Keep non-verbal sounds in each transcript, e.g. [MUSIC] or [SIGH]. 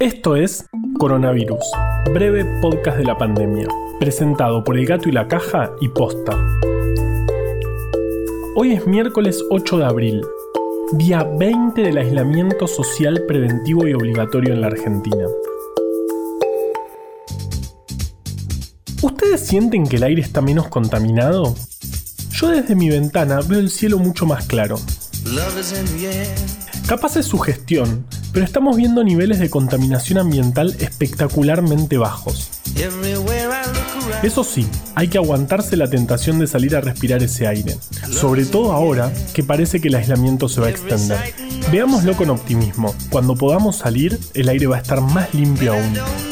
Esto es Coronavirus, breve podcast de la pandemia, presentado por El Gato y la Caja y Posta. Hoy es miércoles 8 de abril, día 20 del aislamiento social preventivo y obligatorio en la Argentina. ¿Ustedes sienten que el aire está menos contaminado? Yo desde mi ventana veo el cielo mucho más claro. Capaz es su gestión, pero estamos viendo niveles de contaminación ambiental espectacularmente bajos. Eso sí, hay que aguantarse la tentación de salir a respirar ese aire, sobre todo ahora que parece que el aislamiento se va a extender. Veámoslo con optimismo, cuando podamos salir, el aire va a estar más limpio aún.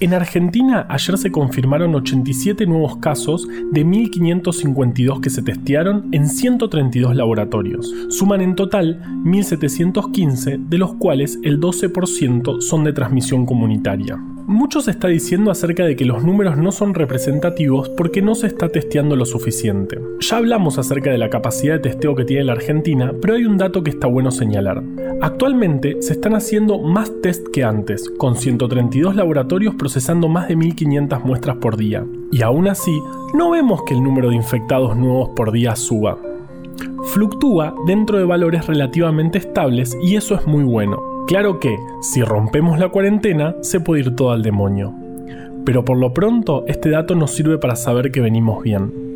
En Argentina ayer se confirmaron 87 nuevos casos de 1.552 que se testearon en 132 laboratorios. Suman en total 1.715, de los cuales el 12% son de transmisión comunitaria. Mucho se está diciendo acerca de que los números no son representativos porque no se está testeando lo suficiente. Ya hablamos acerca de la capacidad de testeo que tiene la Argentina, pero hay un dato que está bueno señalar. Actualmente se están haciendo más test que antes, con 132 laboratorios procesando más de 1.500 muestras por día. Y aún así, no vemos que el número de infectados nuevos por día suba. Fluctúa dentro de valores relativamente estables y eso es muy bueno. Claro que, si rompemos la cuarentena, se puede ir todo al demonio. Pero por lo pronto, este dato nos sirve para saber que venimos bien.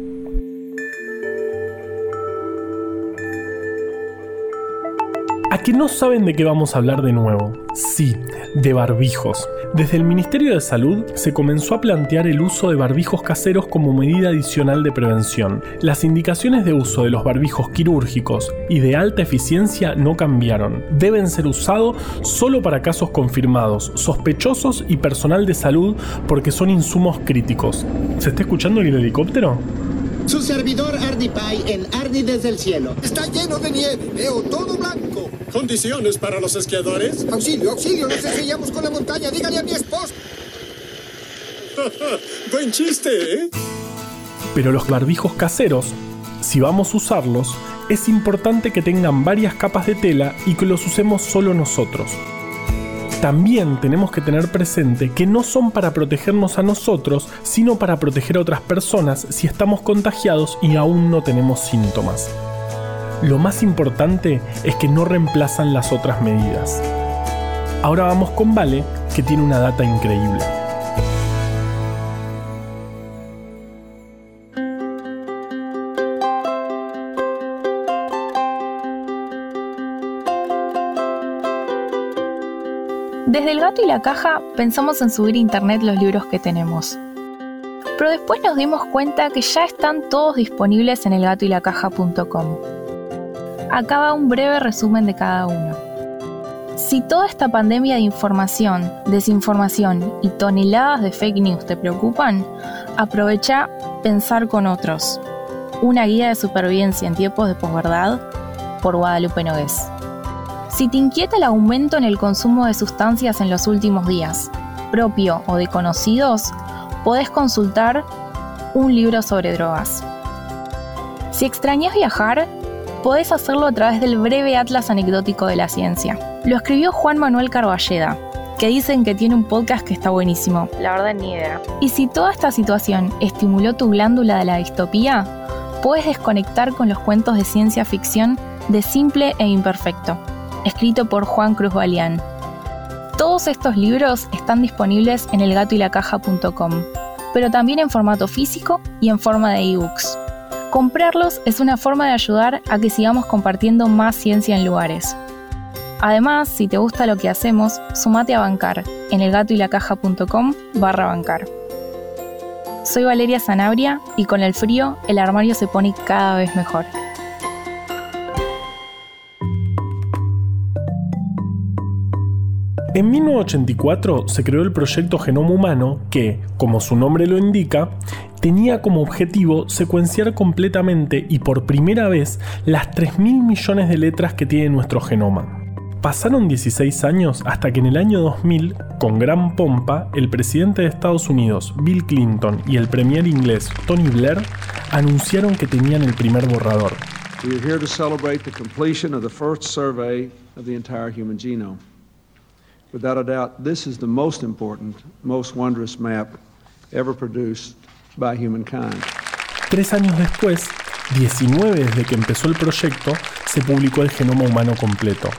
¿A que no saben de qué vamos a hablar de nuevo? Sí, de barbijos. Desde el Ministerio de Salud se comenzó a plantear el uso de barbijos caseros como medida adicional de prevención. Las indicaciones de uso de los barbijos quirúrgicos y de alta eficiencia no cambiaron. Deben ser usados solo para casos confirmados, sospechosos y personal de salud porque son insumos críticos. ¿Se está escuchando el helicóptero? Su servidor Arnie Pie en Arnie desde el cielo. Está lleno de nieve, veo todo blanco. ¿Condiciones para los esquiadores? Auxilio, auxilio, nos estrellamos con la montaña. Dígale a mi esposa. [LAUGHS] Buen chiste, ¿eh? Pero los barbijos caseros, si vamos a usarlos, es importante que tengan varias capas de tela y que los usemos solo nosotros también tenemos que tener presente que no son para protegernos a nosotros, sino para proteger a otras personas si estamos contagiados y aún no tenemos síntomas. Lo más importante es que no reemplazan las otras medidas. Ahora vamos con Vale, que tiene una data increíble. Desde el gato y la caja pensamos en subir a internet los libros que tenemos. Pero después nos dimos cuenta que ya están todos disponibles en elgatoylacaja.com. Acá va un breve resumen de cada uno. Si toda esta pandemia de información, desinformación y toneladas de fake news te preocupan, aprovecha Pensar con otros, una guía de supervivencia en tiempos de posverdad por Guadalupe Nogués. Si te inquieta el aumento en el consumo de sustancias en los últimos días, propio o de conocidos, podés consultar un libro sobre drogas. Si extrañas viajar, podés hacerlo a través del breve Atlas Anecdótico de la Ciencia. Lo escribió Juan Manuel Carballeda, que dicen que tiene un podcast que está buenísimo. La verdad, ni idea. Y si toda esta situación estimuló tu glándula de la distopía, puedes desconectar con los cuentos de ciencia ficción de simple e imperfecto escrito por Juan Cruz Balián. Todos estos libros están disponibles en elgatoylacaja.com, pero también en formato físico y en forma de ebooks. Comprarlos es una forma de ayudar a que sigamos compartiendo más ciencia en lugares. Además, si te gusta lo que hacemos, sumate a bancar en elgatoylacaja.com barra bancar. Soy Valeria Sanabria y con el frío el armario se pone cada vez mejor. En 1984 se creó el proyecto Genoma Humano que, como su nombre lo indica, tenía como objetivo secuenciar completamente y por primera vez las 3.000 millones de letras que tiene nuestro genoma. Pasaron 16 años hasta que en el año 2000, con gran pompa, el presidente de Estados Unidos, Bill Clinton, y el premier inglés, Tony Blair, anunciaron que tenían el primer borrador. We are here to celebrate the completion of the first survey of the entire human genome. Without a doubt, this is the most important, most wondrous map ever produced by humankind. Tres años después, 19 desde que empezó el proyecto, se publicó el genoma humano completo.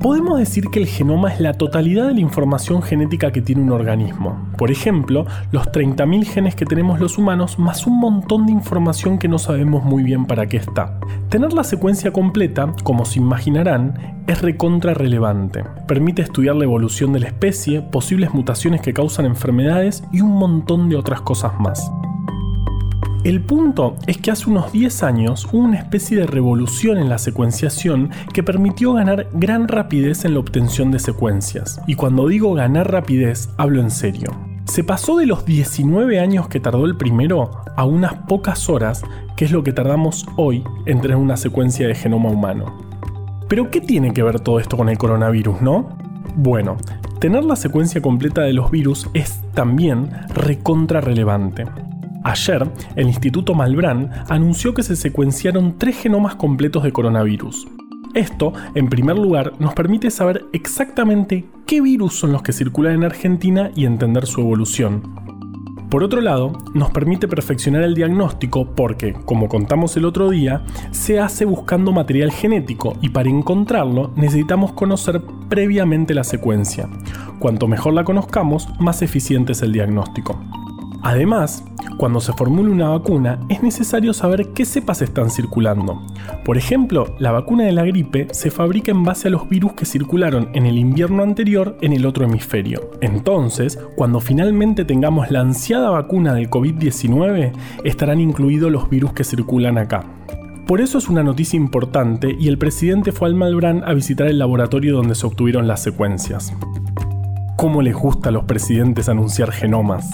Podemos decir que el genoma es la totalidad de la información genética que tiene un organismo. Por ejemplo, los 30.000 genes que tenemos los humanos más un montón de información que no sabemos muy bien para qué está. Tener la secuencia completa, como se imaginarán, es recontra relevante. Permite estudiar la evolución de la especie, posibles mutaciones que causan enfermedades y un montón de otras cosas más. El punto es que hace unos 10 años hubo una especie de revolución en la secuenciación que permitió ganar gran rapidez en la obtención de secuencias. Y cuando digo ganar rapidez, hablo en serio. Se pasó de los 19 años que tardó el primero a unas pocas horas, que es lo que tardamos hoy en tener una secuencia de genoma humano. Pero ¿qué tiene que ver todo esto con el coronavirus, no? Bueno, tener la secuencia completa de los virus es también recontra relevante. Ayer, el Instituto Malbrán anunció que se secuenciaron tres genomas completos de coronavirus. Esto, en primer lugar, nos permite saber exactamente qué virus son los que circulan en Argentina y entender su evolución. Por otro lado, nos permite perfeccionar el diagnóstico porque, como contamos el otro día, se hace buscando material genético y para encontrarlo necesitamos conocer previamente la secuencia. Cuanto mejor la conozcamos, más eficiente es el diagnóstico. Además, cuando se formule una vacuna, es necesario saber qué cepas están circulando. Por ejemplo, la vacuna de la gripe se fabrica en base a los virus que circularon en el invierno anterior en el otro hemisferio. Entonces, cuando finalmente tengamos la ansiada vacuna del COVID-19, estarán incluidos los virus que circulan acá. Por eso es una noticia importante y el presidente fue al Malbrán a visitar el laboratorio donde se obtuvieron las secuencias. ¿Cómo les gusta a los presidentes anunciar genomas?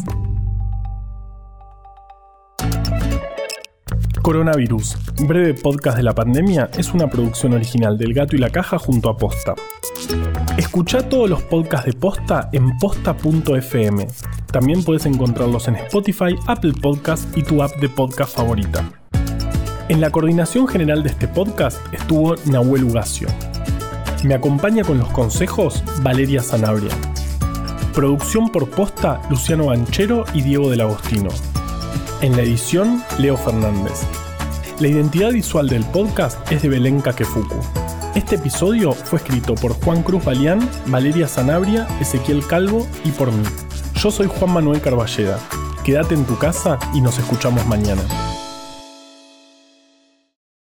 Coronavirus, breve podcast de la pandemia, es una producción original del Gato y la Caja junto a Posta. Escucha todos los podcasts de Posta en posta.fm. También puedes encontrarlos en Spotify, Apple Podcasts y tu app de podcast favorita. En la coordinación general de este podcast estuvo Nahuel Ugacio. Me acompaña con los consejos Valeria Sanabria. Producción por posta Luciano Banchero y Diego del Agostino. En la edición, Leo Fernández. La identidad visual del podcast es de Belén Kakefuku. Este episodio fue escrito por Juan Cruz Balián, Valeria Sanabria, Ezequiel Calvo y por mí. Yo soy Juan Manuel Carballeda. Quédate en tu casa y nos escuchamos mañana.